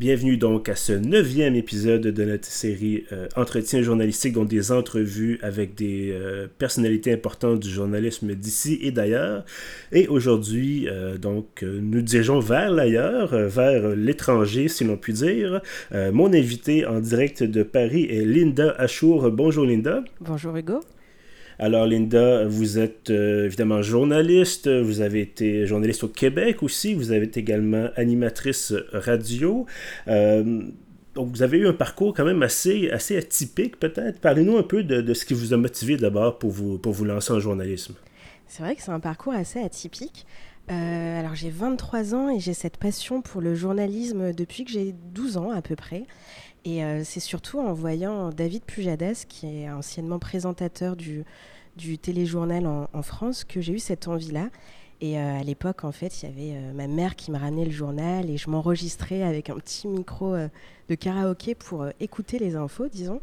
Bienvenue donc à ce neuvième épisode de notre série euh, Entretien journalistique, donc des entrevues avec des euh, personnalités importantes du journalisme d'ici et d'ailleurs. Et aujourd'hui, euh, donc, nous dirigeons vers l'ailleurs, vers l'étranger, si l'on peut dire. mon invité en direct de Paris est Linda Achour. Bonjour Linda. Bonjour Hugo. Alors Linda, vous êtes euh, évidemment journaliste, vous avez été journaliste au Québec aussi, vous avez été également animatrice radio. Euh, donc vous avez eu un parcours quand même assez, assez atypique peut-être. Parlez-nous un peu de, ce qui vous a motivé d'abord pour vous, pour vous lancer en journalisme. C'est vrai que c'est un parcours assez atypique. Euh, alors j'ai 23 ans et j'ai cette passion pour le journalisme depuis que j'ai 12 ans à peu près. Et c'est surtout en voyant David Pujadas, qui est anciennement présentateur du, téléjournal en, France que j'ai eu cette envie-là. Et euh, à l'époque, en fait, il y avait euh, ma mère qui me ramenait le journal et je m'enregistrais avec un petit micro euh, de karaoké pour écouter les infos, disons.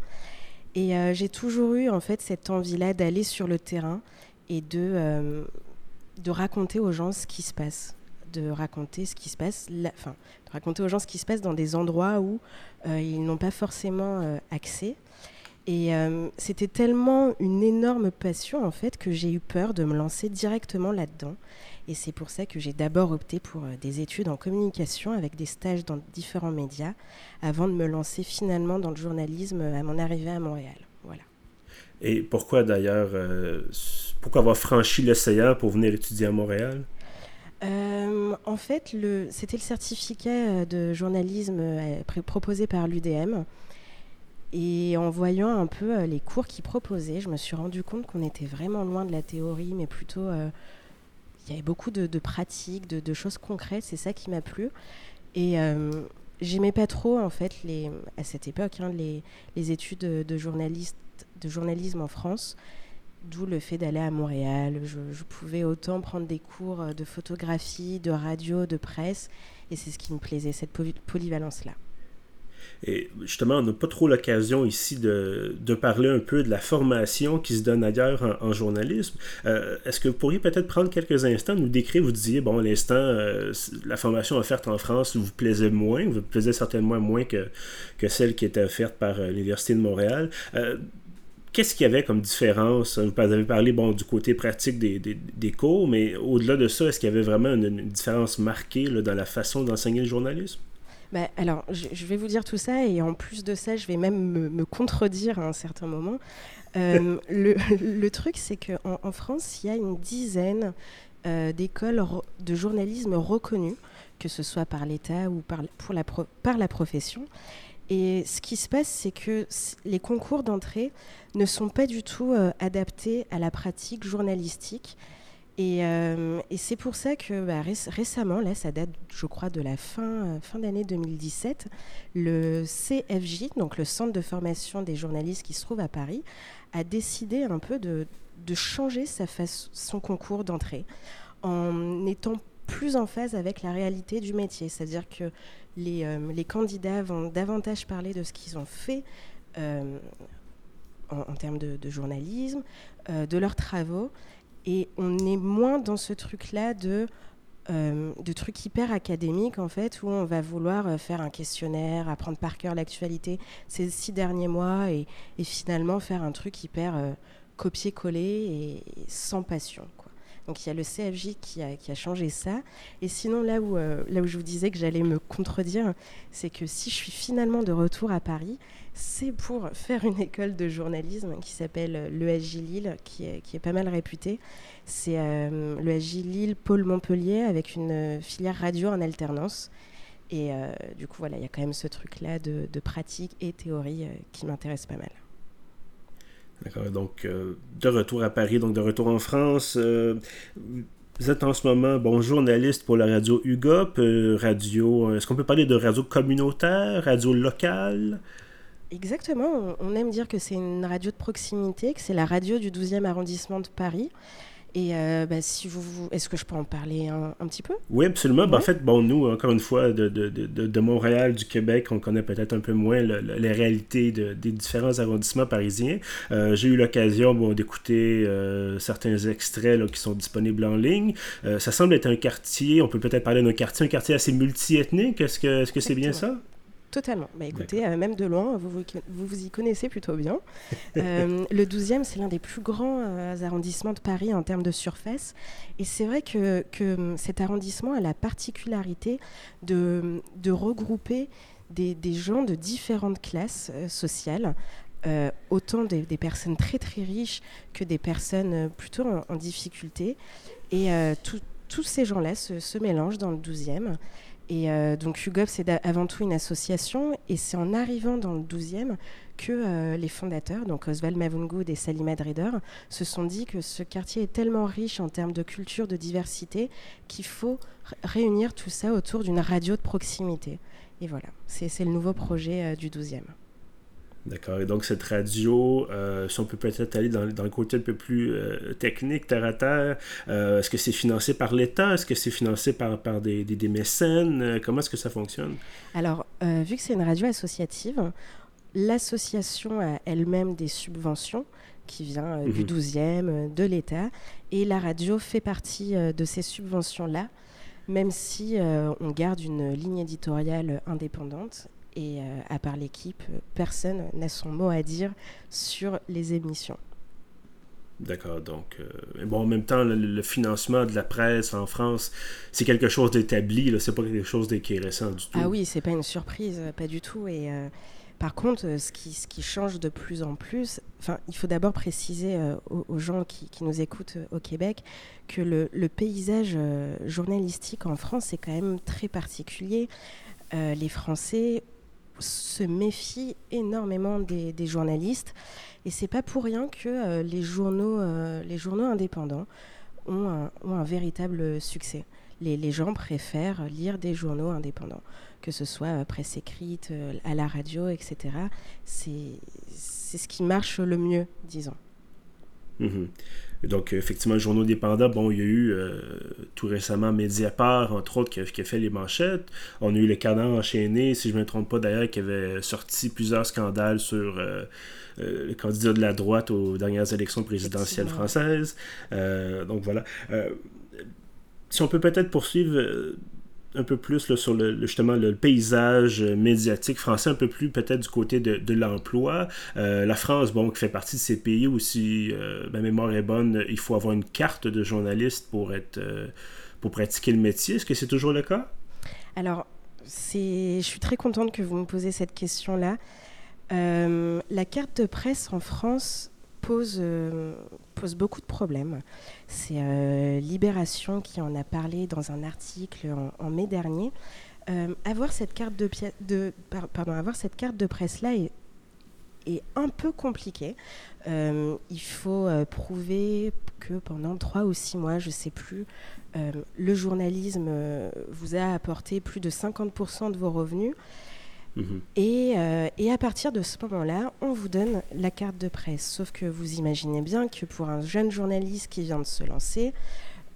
Et j'ai toujours eu en fait cette envie-là d'aller sur le terrain et de, de raconter aux gens ce qui se passe, de raconter ce qui se passe, de raconter aux gens ce qui se passe dans des endroits où ils n'ont pas forcément accès. Et euh, c'était tellement une énorme passion en fait que j'ai eu peur de me lancer directement là-dedans. Et c'est pour ça que j'ai d'abord opté pour euh, des études en communication avec des stages dans différents médias avant de me lancer finalement dans le journalisme à mon arrivée à Montréal. Voilà. Et pourquoi d'ailleurs, euh, pourquoi avoir franchi l'océan pour venir étudier à Montréal? En fait, c'était le certificat de journalisme proposé par l'UDM. Et en voyant un peu euh, les cours qu'ils proposaient, je me suis rendu compte qu'on était vraiment loin de la théorie, mais plutôt euh, il y avait beaucoup de, pratiques, de, choses concrètes. C'est ça qui m'a plu. Et euh, j'aimais pas trop en fait à cette époque hein, les, les, études de, journaliste, de journalisme en France. D'où le fait d'aller à Montréal. Je, pouvais autant prendre des cours de photographie, de radio, de presse. Et c'est ce qui me plaisait, cette polyvalence-là. Et justement, on n'a pas trop l'occasion ici de, parler un peu de la formation qui se donne ailleurs en, journalisme. Euh, est-ce que vous pourriez peut-être prendre quelques instants, nous décrire, vous disiez, bon, l'instant, euh, la formation offerte en France vous plaisait moins, vous plaisait certainement moins que, que celle qui était offerte par euh, l'Université de Montréal. Qu'est-ce qu'il y avait comme différence? Vous avez parlé bon, du côté pratique des, des, des cours, mais au-delà de ça, est-ce qu'il y avait vraiment une, différence marquée là, dans la façon d'enseigner le journalisme? Bah, alors, je, vais vous dire tout ça, et en plus de ça, je vais même me, contredire à un certain moment. Euh, le, truc, c'est qu'en en France, il y a une dizaine euh, d'écoles de journalisme reconnues, que ce soit par l'État ou par, pour la par la profession. Et ce qui se passe, c'est que les concours d'entrée ne sont pas du tout euh, adaptés à la pratique journalistique. Euh, et, c'est pour ça que bah, récemment, là, ça date, je crois, de la fin, euh, fin d'année 2017, le CFJ, donc le Centre de formation des journalistes qui se trouve à Paris, a décidé un peu de, de changer son concours d'entrée en étant plus en phase avec la réalité du métier. C'est-à-dire que les, euh, les, candidats vont davantage parler de ce qu'ils ont fait en, termes de, journalisme, de leurs travaux et on est moins dans ce truc-là de, euh, de trucs hyper académiques, en fait, où on va vouloir euh, faire un questionnaire, apprendre par cœur l'actualité ces six derniers mois et, finalement faire un truc hyper euh, copier-coller et, sans passion. Donc il y a le CFJ qui a, changé ça. Et sinon, là où, là où je vous disais que j'allais me contredire, c'est que si je suis finalement de retour à Paris, c'est pour faire une école de journalisme qui s'appelle l'ESJ Lille, qui est, pas mal réputée. C'est euh, l'ESJ Lille Pôle Montpellier avec une filière radio en alternance. Et euh, du coup, voilà, il y a quand même ce truc-là de, pratique et théorie euh, qui m'intéresse pas mal. D'accord, donc de retour à Paris, donc de retour en France. vous êtes en ce moment bon journaliste pour la radio UGOP, radio. Est-ce qu'on peut parler de radio communautaire, radio locale? Exactement, on aime dire que c'est une radio de proximité, que c'est la radio du 12e arrondissement de Paris. Et euh, bah, si vous, est-ce que je peux en parler un, petit peu? Oui, absolument. Ben, en fait, bon, nous, encore une fois, de, de, de, de Montréal, du Québec, on connaît peut-être un peu moins les réalités des différents arrondissements parisiens. Euh, j'ai eu l'occasion bon, d'écouter euh, certains extraits là, qui sont disponibles en ligne. ça semble être un quartier, on peut peut-être parler d'un quartier, un quartier assez multiethnique. Est-ce que c'est -ce c'est bien ça? Totalement. Bah, écoutez, euh, même de loin, vous vous, vous y connaissez plutôt bien. Euh, le 12e, c'est l'un des plus grands euh, arrondissements de Paris en termes de surface. Et c'est vrai que, que, hum, cet arrondissement a la particularité de, de regrouper des, des, gens de différentes classes sociales. autant des, des, personnes très très riches que des personnes plutôt en, difficulté. Et tous ces gens-là se, se, mélangent dans le 12e. Et euh, donc UGOP, c'est avant tout une association, et c'est en arrivant dans le 12e que euh, les fondateurs, donc Oswald Mavungood et Salima Drider, se sont dit que ce quartier est tellement riche en termes de culture, de diversité, qu'il faut réunir tout ça autour d'une radio de proximité. Et voilà, c'est le nouveau projet euh, du 12e. D'accord. Et donc, cette radio, euh, si on peut peut-être aller dans, dans, le côté un peu plus euh, technique, terre à terre, euh, est-ce que c'est financé par l'État? Est-ce que c'est financé par, par des, des, mécènes? comment est-ce que ça fonctionne? Alors, vu que c'est une radio associative, l'association a elle-même des subventions qui vient du 12e, mhm. de l'État, et la radio fait partie de ces subventions-là même si on garde une ligne éditoriale indépendante et euh, à part l'équipe, personne n'a son mot à dire sur les émissions. D'accord, donc, euh, bon, en même temps, le, financement de la presse en France, c'est quelque chose d'établi, c'est pas quelque chose qui est récent du tout. Ah oui, c'est pas une surprise, pas du tout. Et euh, par contre, ce qui, ce qui change de plus en plus, enfin, il faut d'abord préciser aux, gens qui, qui, nous écoutent au Québec que le, le paysage journalistique en France est quand même très particulier. les Français se méfie énormément des, journalistes. Et c'est pas pour rien que euh, les, journaux, euh, les journaux indépendants ont un, ont un véritable succès. Les, les, gens préfèrent lire des journaux indépendants, que ce soit euh, presse écrite, à la radio, etc. C'est ce qui marche le mieux, disons. Mm-hmm. Donc, effectivement, le journaux dépendants, bon, il y a eu euh, tout récemment Mediapart, entre autres, qui a, fait les manchettes. On a eu les canards enchaînés, si je ne me trompe pas d'ailleurs, qui avait sorti plusieurs scandales sur euh, euh, le candidat de la droite aux dernières élections présidentielles françaises. donc voilà. si on peut peut-être poursuivre un peu plus sur le, justement le paysage médiatique français, un peu plus peut-être du côté de, l'emploi. Euh, la France, bon, qui fait partie de ces pays où si euh, ma mémoire est bonne, il faut avoir une carte de journaliste pour être euh, pour pratiquer le métier. Est-ce que c'est toujours le cas? Alors, je suis très contente que vous me posez cette question-là. la carte de presse en France pose, euh, pose beaucoup de problèmes. C'est euh, Libération qui en a parlé dans un article en, mai dernier. Euh, avoir, cette carte de, presse-là est, est, un peu compliqué. il faut prouver que pendant trois ou six mois, je ne sais plus, le journalisme vous a apporté plus de 50% de vos revenus. Mhm. Euh, et, à partir de ce moment-là, on vous donne la carte de presse. Sauf que vous imaginez bien que pour un jeune journaliste qui vient de se lancer,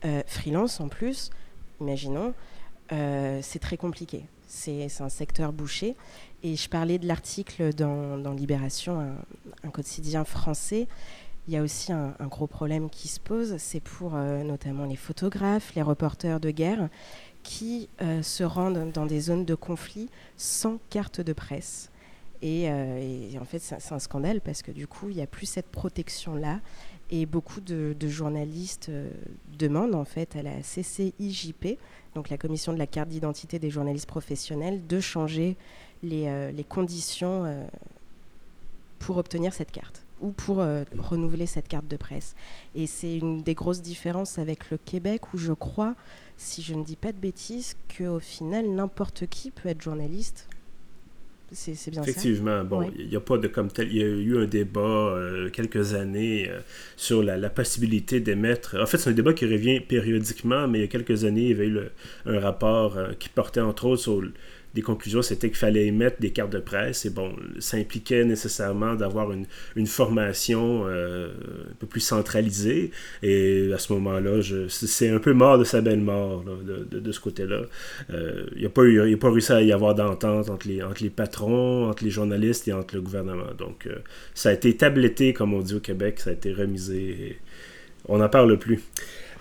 euh, freelance en plus, imaginons, euh, c'est très compliqué. C'est un secteur bouché. Et je parlais de l'article dans, Libération, un, quotidien français. Il y a aussi un, un gros problème qui se pose, c'est pour notamment les photographes, les reporters de guerre, qui euh, se rendent dans des zones de conflit sans carte de presse. Et, euh, en fait, c'est un scandale parce que du coup, il n'y a plus cette protection-là. Et beaucoup de, journalistes euh, demandent en fait à la CCIJP, donc la Commission de la carte d'identité des journalistes professionnels, de changer les, les conditions pour obtenir cette carte ou pour renouveler cette carte de presse. Et c'est une des grosses différences avec le Québec où je crois si je ne dis pas de bêtises, qu'au final, n'importe qui peut être journaliste. C'est bien Effectivement, bon, il n'y a pas de comme tel. Il y a eu un débat euh, quelques années euh, sur la, possibilité d'émettre. En fait, c'est un débat qui revient périodiquement, mais il y a quelques années, il y avait eu un rapport euh, qui portait entre autres sur des conclusions, c'était qu'il fallait émettre des cartes de presse. Et bon, ça impliquait nécessairement d'avoir une, une, formation euh, un peu plus centralisée. Et à ce moment-là, c'est un peu mort de sa belle mort de, de, ce côté-là. Euh, il n'y a, pas eu, a pas réussi à y avoir d'entente entre les, entre les patrons, entre les journalistes et entre le gouvernement. Donc, euh, ça a été tabletté, comme on dit au Québec, ça a été remisé. on n'en parle plus.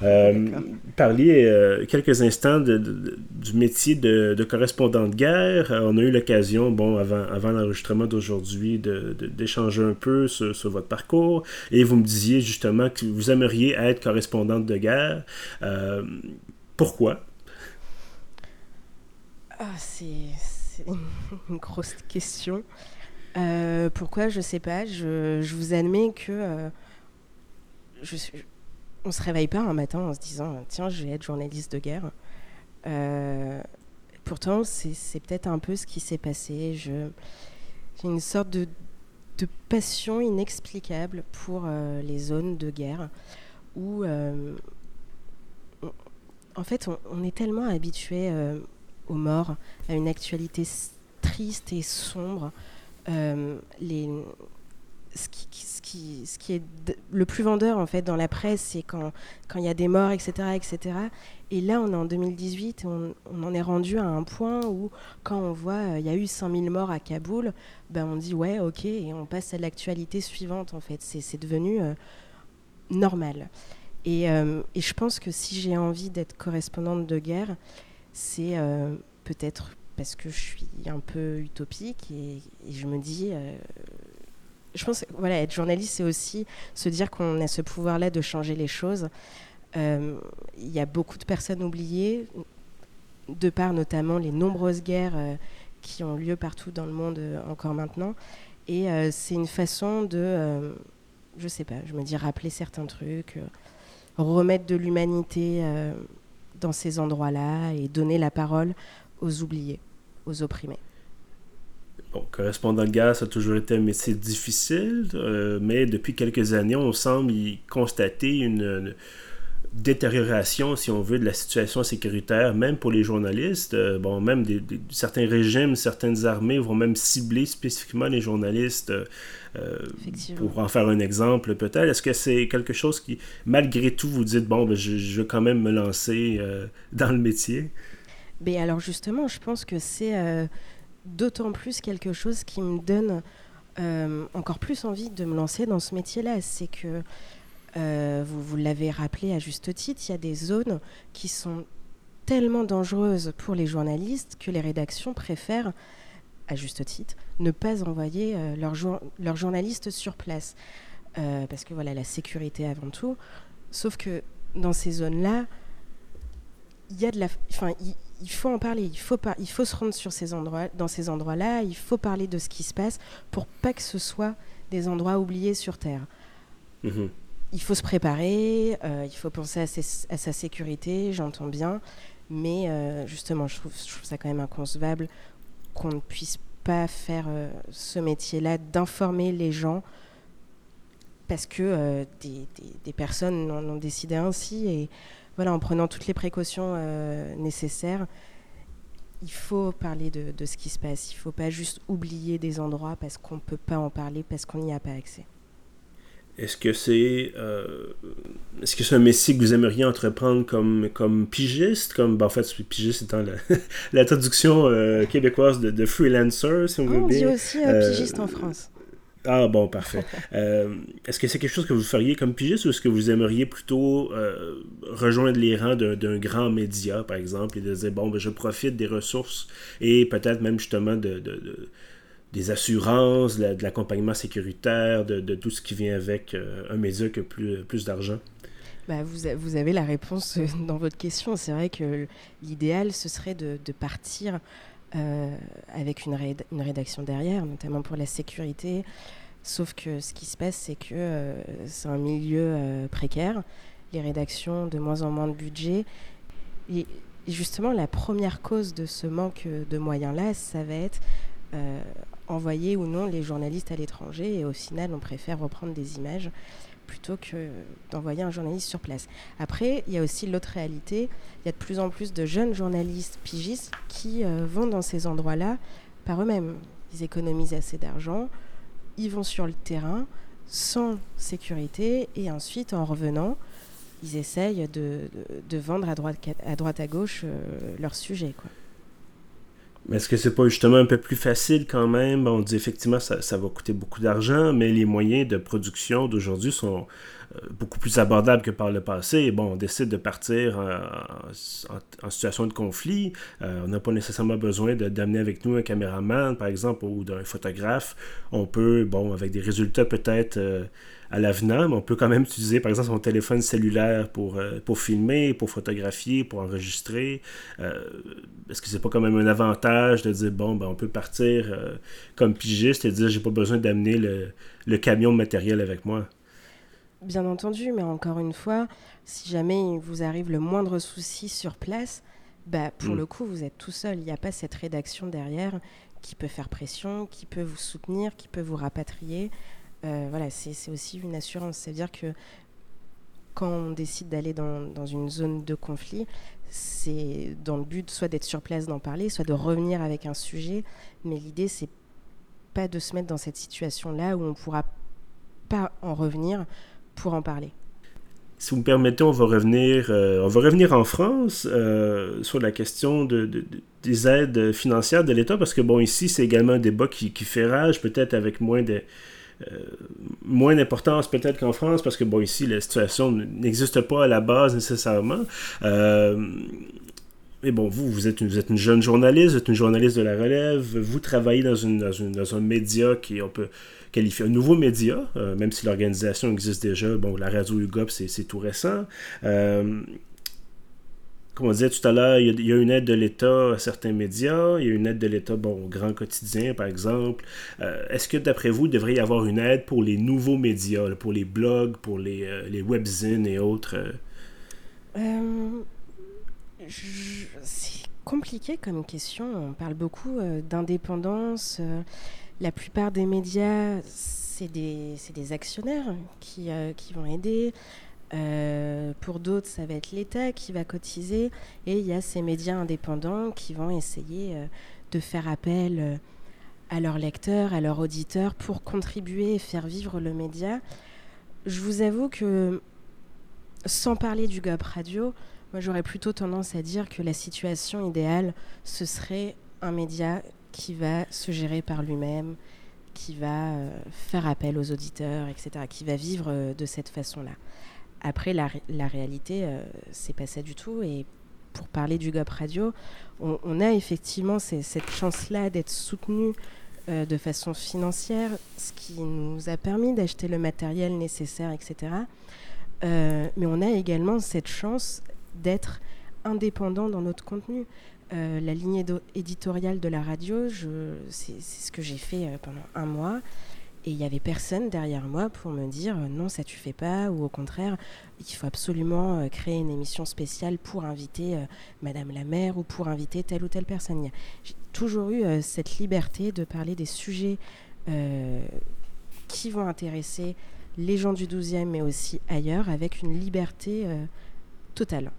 Euh, parler euh, quelques instants du métier de, correspondant de guerre. Euh, on a eu l'occasion, bon, avant, avant l'enregistrement d'aujourd'hui, d'échanger un peu sur, votre parcours. Et vous me disiez justement que vous aimeriez être correspondante de guerre. pourquoi? Ah, c'est une grosse question. pourquoi, je sais pas. Je, je vous admets que je suis on se réveille pas un matin en se disant tiens je vais être journaliste de guerre. Euh, pourtant c'est peut-être un peu ce qui s'est passé. j'ai une sorte de, passion inexplicable pour euh, les zones de guerre où euh, en fait on, est tellement habitué aux morts, à une actualité triste et sombre. les, ce qui, est le plus vendeur en fait dans la presse, c'est quand il y a des morts, etc., etc. Et là, on est en 2018 et on, en est rendu à un point où, quand on voit euh, il y a eu 5000 morts à Kaboul, ben on dit ouais, ok, et on passe à l'actualité suivante en fait. C'est devenu euh, normal. Et, euh, et, je pense que si j'ai envie d'être correspondante de guerre, c'est peut-être parce que je suis un peu utopique et je me dis je pense voilà, être journaliste, c'est aussi se dire qu'on a ce pouvoir-là de changer les choses. Euh, il y a beaucoup de personnes oubliées, de par notamment les nombreuses guerres euh, qui ont lieu partout dans le monde euh, encore maintenant. Et c'est une façon de, je sais pas, je me dis rappeler certains trucs, remettre de l'humanité dans ces endroits-là et donner la parole aux oubliés, aux opprimés. Bon, correspondant de guerre, ça a toujours été un métier difficile, euh, mais depuis quelques années, on semble y constater une, détérioration, si on veut, de la situation sécuritaire, même pour les journalistes. Euh, bon, même des, certains régimes, certaines armées vont même cibler spécifiquement les journalistes. Euh, pour en faire un exemple, peut-être. Est-ce que c'est quelque chose qui, malgré tout, vous dites, bon, ben, je, je, vais quand même me lancer dans le métier? Mais ben, alors justement, je pense que c'est d'autant plus quelque chose qui me donne euh, encore plus envie de me lancer dans ce métier-là. C'est que, euh, vous, l'avez rappelé à juste titre, il y a des zones qui sont tellement dangereuses pour les journalistes que les rédactions préfèrent, à juste titre, ne pas envoyer euh, leurs journalistes sur place. parce que voilà, la sécurité avant tout. Sauf que dans ces zones-là, il y a de la. Il faut en parler, il faut, il faut se rendre sur ces endroits, dans ces endroits-là, il faut parler de ce qui se passe pour pas que ce soit des endroits oubliés sur Terre. Mhm. Il faut se préparer, euh, il faut penser à, sa sécurité, j'entends bien, mais euh, justement, je trouve, ça quand même inconcevable qu'on ne puisse pas faire euh, ce métier-là, d'informer les gens parce que des, des, personnes en ont décidé ainsi et voilà, en prenant toutes les précautions euh, nécessaires, il faut parler de, ce qui se passe. Il ne faut pas juste oublier des endroits parce qu'on ne peut pas en parler, parce qu'on n'y a pas accès. Est-ce que c'est euh, est-ce que c'est un métier que vous aimeriez entreprendre comme, comme pigiste? Comme ben, en fait pigiste étant la, la traduction euh, québécoise de, freelancer si on veut on bien. dit aussi pigiste en France. Ah bon, parfait. Euh, est-ce que c'est quelque chose que vous feriez comme pigiste ou est-ce que vous aimeriez plutôt euh, rejoindre les rangs d'un grand média, par exemple, et de dire, bon, ben, je profite des ressources et peut-être même justement de, des assurances, de l'accompagnement sécuritaire, de, tout ce qui vient avec euh, un média qui a plus, plus d'argent? Bah, vous, vous, avez la réponse dans votre question. C'est vrai que l'idéal, ce serait de, partir euh, avec une, rédaction derrière, notamment pour la sécurité. Sauf que ce qui se passe, c'est que euh, c'est un milieu euh, précaire, les rédactions de moins en moins de budget. Et, justement, la première cause de ce manque de moyens-là, ça va être envoyer ou non les journalistes à l'étranger. Et au final, on préfère reprendre des images plutôt que d'envoyer un journaliste sur place. Après, il y a aussi l'autre réalité. Il y a de plus en plus de jeunes journalistes pigistes qui euh, vont dans ces endroits-là par eux-mêmes. Ils économisent assez d'argent, ils vont sur le terrain sans sécurité et ensuite, en revenant, ils essayent de, vendre à droite à, gauche euh, leur sujet. Mais est-ce que c'est pas justement un peu plus facile quand même? On dit effectivement ça, ça va coûter beaucoup d'argent, mais les moyens de production d'aujourd'hui sont euh, beaucoup plus abordables que par le passé. Bon, on décide de partir en, situation de conflit. Euh, on n'a pas nécessairement besoin d'amener avec nous un caméraman, par exemple, ou d'un photographe. On peut, bon, avec des résultats peut-être à l'avenant, mais on peut quand même utiliser, par exemple, son téléphone cellulaire pour, euh, pour filmer, pour photographier, pour enregistrer. Euh, est-ce que c'est pas quand même un avantage de dire, bon, ben, on peut partir euh, comme pigiste et dire, j'ai pas besoin d'amener le, camion de matériel avec moi? Bien entendu, mais encore une fois, si jamais il vous arrive le moindre souci sur place, bah, pour mm. le coup, vous êtes tout seul. Il n'y a pas cette rédaction derrière qui peut faire pression, qui peut vous soutenir, qui peut vous rapatrier. Euh, voilà, c'est aussi une assurance. C'est-à-dire que quand on décide d'aller dans, une zone de conflit, c'est dans le but soit d'être sur place, d'en parler, soit de revenir avec un sujet. Mais l'idée, c'est pas de se mettre dans cette situation-là où on ne pourra pas en revenir pour en parler. Si vous me permettez, on va revenir, euh, on va revenir en France euh, sur la question de, des aides financières de l'État, parce que bon, ici, c'est également un débat qui, qui fait rage, peut-être avec moins de, moins d'importance peut-être qu'en France, parce que bon, ici, la situation n'existe pas à la base nécessairement. Euh, mais bon, vous, vous êtes, une, vous êtes une jeune journaliste, vous êtes une journaliste de la relève, vous travaillez dans, une, dans, un média qui, on peut qualifier un nouveau média, euh, même si l'organisation existe déjà. Bon, la radio UGOP, c'est tout récent comme on disait tout à l'heure, il, y, a une aide de l'État à certains médias, il y a une aide de l'État bon, au Grand Quotidien, par exemple. Euh, est-ce que, d'après vous, il devrait y avoir une aide pour les nouveaux médias, pour les blogs, pour les, euh, webzines et autres? Euh? C'est compliqué comme question. On parle beaucoup d'indépendance. la plupart des médias, c'est des, actionnaires qui vont aider. Euh, pour d'autres, ça va être l'État qui va cotiser. Et il y a ces médias indépendants qui vont essayer euh, de faire appel euh, à leurs lecteurs, à leurs auditeurs pour contribuer et faire vivre le média. Je vous avoue que, sans parler du GOP Radio, moi j'aurais plutôt tendance à dire que la situation idéale, ce serait un média qui va se gérer par lui-même, qui va faire appel aux auditeurs, etc., qui va vivre de cette façon-là. Après, la, réalité, euh, c'est pas ça du tout. Et pour parler du GOP Radio, on, a effectivement cette chance-là d'être soutenu euh, de façon financière, ce qui nous a permis d'acheter le matériel nécessaire, etc. Euh, mais on a également cette chance d'être indépendant dans notre contenu. la ligne éditoriale de la radio, c'est ce que j'ai fait pendant un mois. Et il n'y avait personne derrière moi pour me dire euh, non, ça tu fais pas, ou au contraire, il faut absolument euh, créer une émission spéciale pour inviter euh, Madame la maire ou pour inviter telle ou telle personne. J'ai toujours eu cette liberté de parler des sujets qui vont intéresser les gens du 12e, mais aussi ailleurs, avec une liberté totale.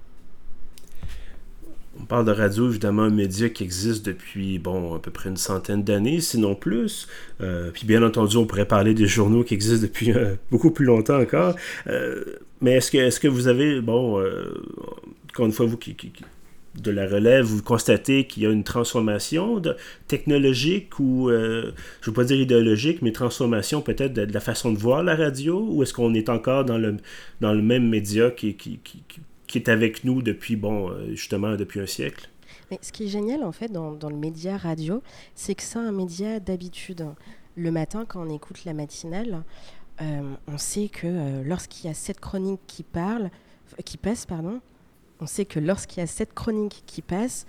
On parle de radio, évidemment, un média qui existe depuis, bon, à peu près une centaine d'années, sinon plus. Euh, puis bien entendu, on pourrait parler des journaux qui existent depuis euh, beaucoup plus longtemps encore. Euh, mais est-ce que, vous avez, bon, encore une fois, vous qui, de la relève, vous constatez qu'il y a une transformation technologique ou, je ne veux pas dire idéologique, mais transformation peut-être de, la façon de voir la radio, ou est-ce qu'on est encore dans le, dans le même média qui, qui est avec nous depuis, bon, euh, justement, depuis un siècle. Ce qui est génial, en fait, dans, le média radio, c'est que c'est un média d'habitude. Le matin, quand on écoute la matinale, euh, on sait que euh, lorsqu'il y a cette chronique qui parle, qui passe, pardon, on sait que lorsqu'il y a cette chronique qui passe,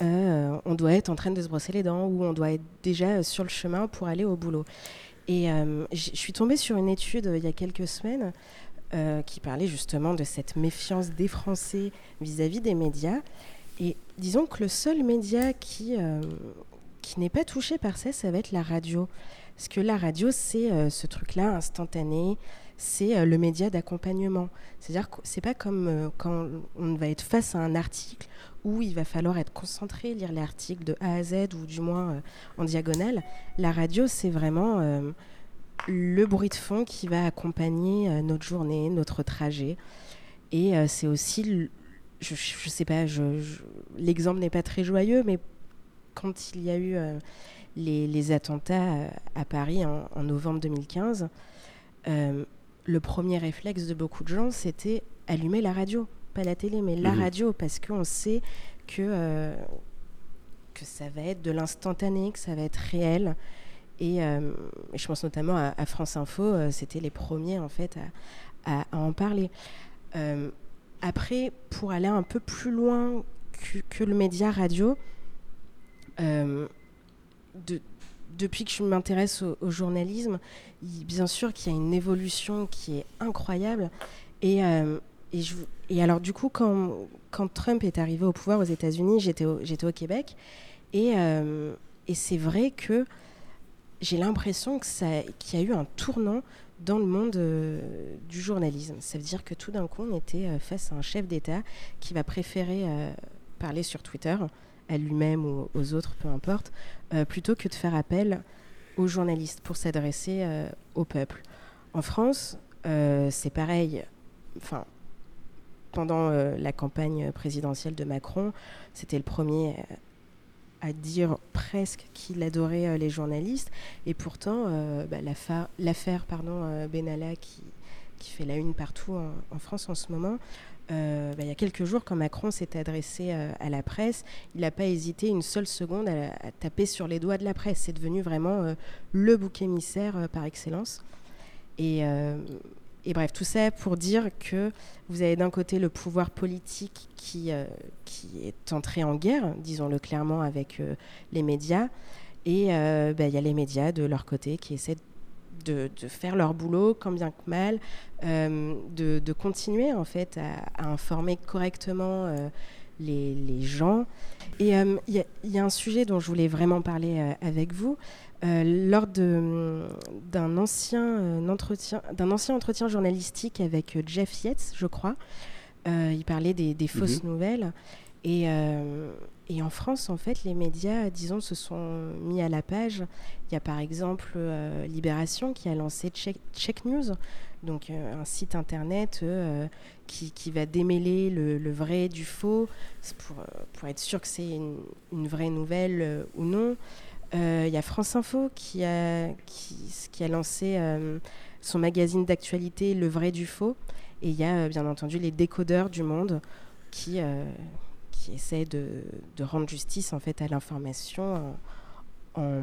on doit être en train de se brosser les dents ou on doit être déjà sur le chemin pour aller au boulot. Et je suis tombée sur une étude il y a quelques semaines euh, qui parlait justement de cette méfiance des Français vis-à-vis des médias. Et disons que le seul média qui, euh, qui n'est pas touché par ça, ça va être la radio. Parce que la radio, c'est ce truc-là instantané, c'est le média d'accompagnement. C'est-à-dire que c'est pas comme quand on va être face à un article où il va falloir être concentré, lire l'article de A à Z ou du moins en diagonale. La radio, c'est vraiment le bruit de fond qui va accompagner notre journée, notre trajet. Et c'est aussi je, je sais pas, je, l'exemple n'est pas très joyeux, mais quand il y a eu euh, les, attentats euh, à Paris en, novembre 2015, euh, le premier réflexe de beaucoup de gens, c'était allumer la radio, pas la télé, mais la mhm. radio, parce qu'on sait que, que ça va être de l'instantané, que ça va être réel. Et je pense notamment à, France Info, c'était les premiers en fait à, en parler. Après, pour aller un peu plus loin que, le média radio, euh, depuis que je m'intéresse au, journalisme, bien sûr qu'il y a une évolution qui est incroyable. Et, euh, alors, du coup, quand, Trump est arrivé au pouvoir aux États-Unis, j'étais au, Québec. Euh, et c'est vrai que j'ai l'impression qu'il y a eu un tournant dans le monde euh, du journalisme. Ça veut dire que tout d'un coup, on était euh, face à un chef d'État qui va préférer euh, parler sur Twitter, à lui-même ou aux autres, peu importe, plutôt que de faire appel aux journalistes pour s'adresser au peuple. En France, c'est pareil. Enfin, pendant la campagne présidentielle de Macron, c'était le premier à dire presque qu'il adorait euh, les journalistes. Et pourtant, euh, bah, l'affaire pardon, euh, Benalla qui, qui fait la une partout en, France en ce moment, bah, il y a quelques jours, quand Macron s'est adressé à la presse, il n'a pas hésité une seule seconde à, à, taper sur les doigts de la presse. C'est devenu vraiment le bouc émissaire par excellence. Et, et bref, tout ça pour dire que vous avez d'un côté le pouvoir politique qui, euh, est entré en guerre, disons-le clairement, avec euh, les médias. Et euh, bah, il y a les médias de leur côté qui essaient de, faire leur boulot, quand bien que mal, de, de, continuer en fait à, informer correctement les, les, gens. Et il y, y, a un sujet dont je voulais vraiment parler avec vous. Euh, lors d'un ancien, euh, entretien, ancien entretien journalistique avec euh, Jeff Yates, je crois, il parlait des, fausses mhm. nouvelles. Et, et, en France, en fait, les médias, disons, se sont mis à la page. Il y a par exemple Libération qui a lancé Check, News, donc un site internet qui, qui, va démêler le, vrai du faux pour, pour être sûr que c'est une, vraie nouvelle ou non. Il euh, y a France Info qui a, qui, a lancé euh, son magazine d'actualité Le vrai du faux. Et il y a euh, bien entendu les décodeurs du monde qui, qui essaient de, de, rendre justice en fait, à l'information en,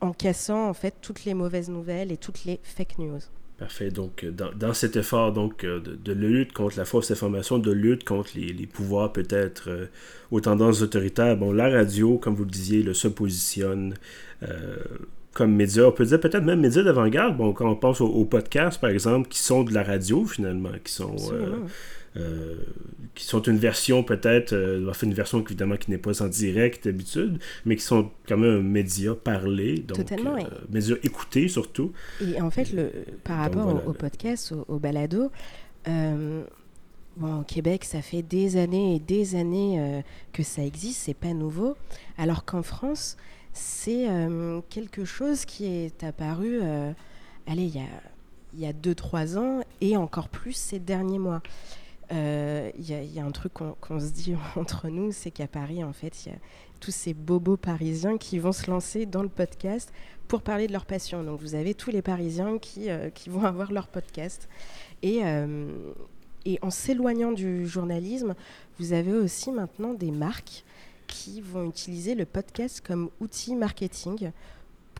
en, cassant en fait, toutes les mauvaises nouvelles et toutes les fake news. Parfait. Donc, dans, dans cet effort donc, de, de, lutte contre la fausse information, de lutte contre les, les pouvoirs peut-être aux tendances autoritaires, bon, la radio, comme vous le disiez, le se positionne euh, comme média. On peut dire peut-être même média d'avant-garde. Bon, quand on pense aux, podcasts, par exemple, qui sont de la radio finalement, qui sont. Euh, euh, qui sont une version peut-être, euh, enfin une version évidemment qui n'est pas en direct d'habitude, mais qui sont quand même un média parlé, donc Totalement, euh, média écouté surtout. Et en fait, le, par rapport au, podcast, au, balado, Bon, au Québec, ça fait des années et des années que ça existe, c'est pas nouveau. Alors qu'en France, c'est quelque chose qui est apparu, allez, il y a 2-3 ans et encore plus ces derniers mois. Il euh, y, a un truc qu'on se dit entre nous, c'est qu'à Paris, en fait, il y a tous ces bobos parisiens qui vont se lancer dans le podcast pour parler de leur passion. Donc vous avez tous les Parisiens qui, euh, vont avoir leur podcast. Et, euh, et en s'éloignant du journalisme, vous avez aussi maintenant des marques qui vont utiliser le podcast comme outil marketing,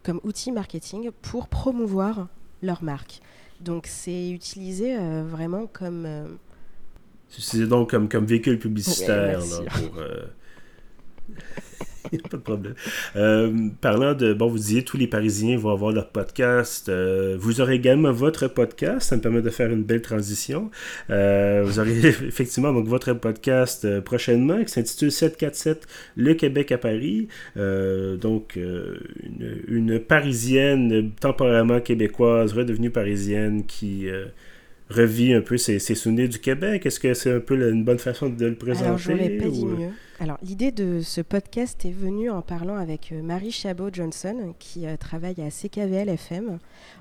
comme outil marketing pour promouvoir leur marque. Donc c'est utilisé vraiment comme c'est donc comme, comme véhicule publicitaire. pour, euh, pas de problème. Euh, parlant de, bon, vous disiez, tous les Parisiens vont avoir leur podcast. Euh, vous aurez également votre podcast. Ça me permet de faire une belle transition. Euh, vous aurez effectivement donc votre podcast prochainement qui s'intitule 747 Le Québec à Paris. donc, une, une, Parisienne temporairement québécoise, redevenue parisienne qui revit un peu ses, souvenirs du Québec? Est-ce que c'est un peu une bonne façon de le présenter? Alors, j'aurais pas dit mieux. Alors, l'idée de ce podcast est venue en parlant avec euh, Marie Chabot-Johnson, qui euh, travaille à CKVL FM.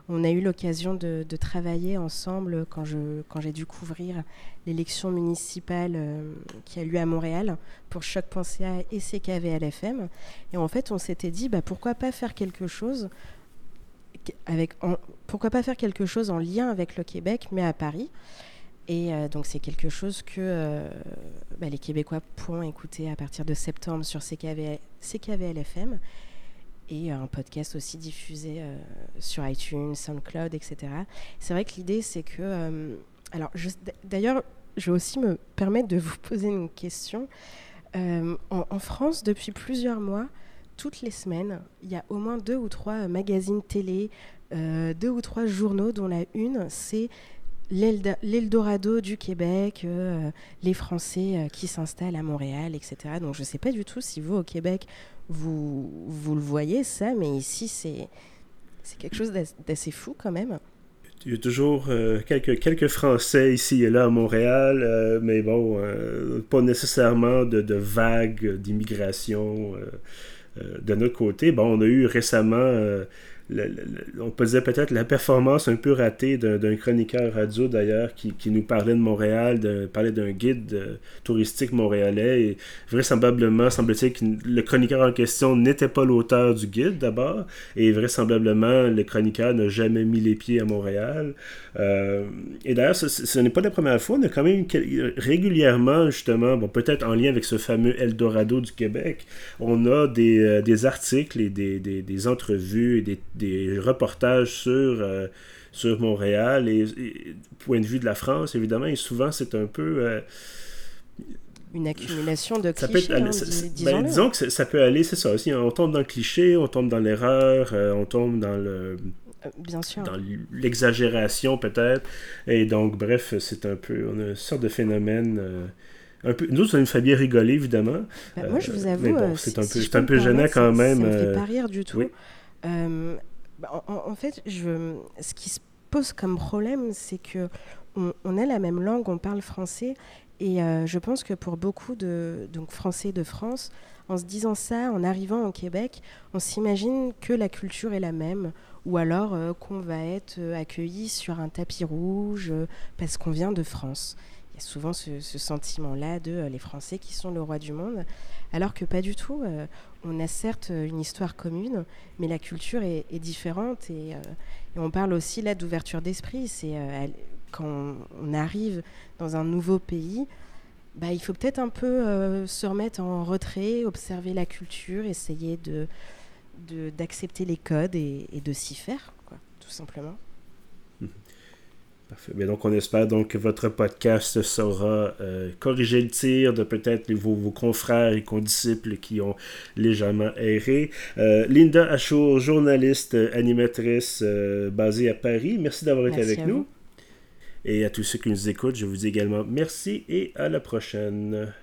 On a eu l'occasion de, travailler ensemble quand, je, quand j'ai dû couvrir l'élection municipale euh, qui a lieu à Montréal pour Choc.ca et CKVL FM. Et en fait, on s'était dit, bah, pourquoi pas faire quelque chose pourquoi pas faire quelque chose en lien avec le Québec, mais à Paris et euh, donc c'est quelque chose que euh, bah, les Québécois pourront écouter à partir de septembre sur CKV, CKVL-FM et un podcast aussi diffusé euh, sur iTunes, SoundCloud, etc. C'est vrai que l'idée c'est que... alors d'ailleurs, je vais aussi me permettre de vous poser une question. En, France, depuis plusieurs mois, toutes les semaines, il y a au moins deux ou trois magazines télé, deux ou trois journaux dont la une, c'est l'Eldorado du Québec, euh, les Français euh, qui s'installent à Montréal, etc. Donc je ne sais pas du tout si vous, au Québec, vous, vous le voyez, ça, mais ici, c'est quelque chose d'assez fou quand même. Il y a toujours euh, quelques, quelques Français ici et là à Montréal, mais bon, pas nécessairement de, de vagues d'immigration de notre côté. On a eu récemment on peut dire peut-être la performance un peu ratée d'un chroniqueur radio d'ailleurs qui, nous parlait de Montréal, parlait d'un guide euh, touristique montréalais. Et vraisemblablement semble-t-il que le chroniqueur en question n'était pas l'auteur du guide d'abord. Et vraisemblablement le chroniqueur n'a jamais mis les pieds à Montréal. Euh, et d'ailleurs ce, n'est pas la première fois, on a quand même régulièrement justement, bon peut-être en lien avec ce fameux Eldorado du Québec, on a des, euh, articles et des, des entrevues et des des reportages sur, euh, sur Montréal et, point de vue de la France, évidemment, et souvent c'est un peu... Euh, une accumulation de clichés. Hein, ben, disons que ça peut aller, c'est ça aussi. On tombe dans le cliché, on tombe dans l'erreur, euh, on tombe dans le. Bien sûr. Dans l'exagération peut-être. Et donc, bref, c'est un peu. On a une sorte de phénomène. un peu, nous, ça nous fait bien rigoler, évidemment. Ben, moi, je vous avoue, c'est un, peu, un peu gênant quand même. Ça me fait pas rire du tout. Euh, bah, en, fait, ce qui se pose comme problème, c'est que on, a la même langue, on parle français, et euh, je pense que pour beaucoup de Français de France, en se disant ça, en arrivant au Québec, on s'imagine que la culture est la même, ou alors euh, qu'on va être accueilli sur un tapis rouge parce qu'on vient de France. Il y a souvent ce sentiment-là de les Français qui sont le roi du monde, alors que pas du tout on a certes une histoire commune, mais la culture est, différente euh, et, on parle aussi là d'ouverture d'esprit. C'est euh, quand on arrive dans un nouveau pays, bah, il faut peut-être un peu euh, se remettre en retrait, observer la culture, essayer de d'accepter les codes et, de s'y faire, tout simplement. Mais donc, on espère donc que votre podcast saura euh, corriger le tir de peut-être vos, vos, confrères et condisciples qui ont légèrement erré. Euh, Linda Achour, journaliste, animatrice euh, basée à Paris, merci d'avoir été avec nous. Et à tous ceux qui nous écoutent, je vous dis également merci et à la prochaine.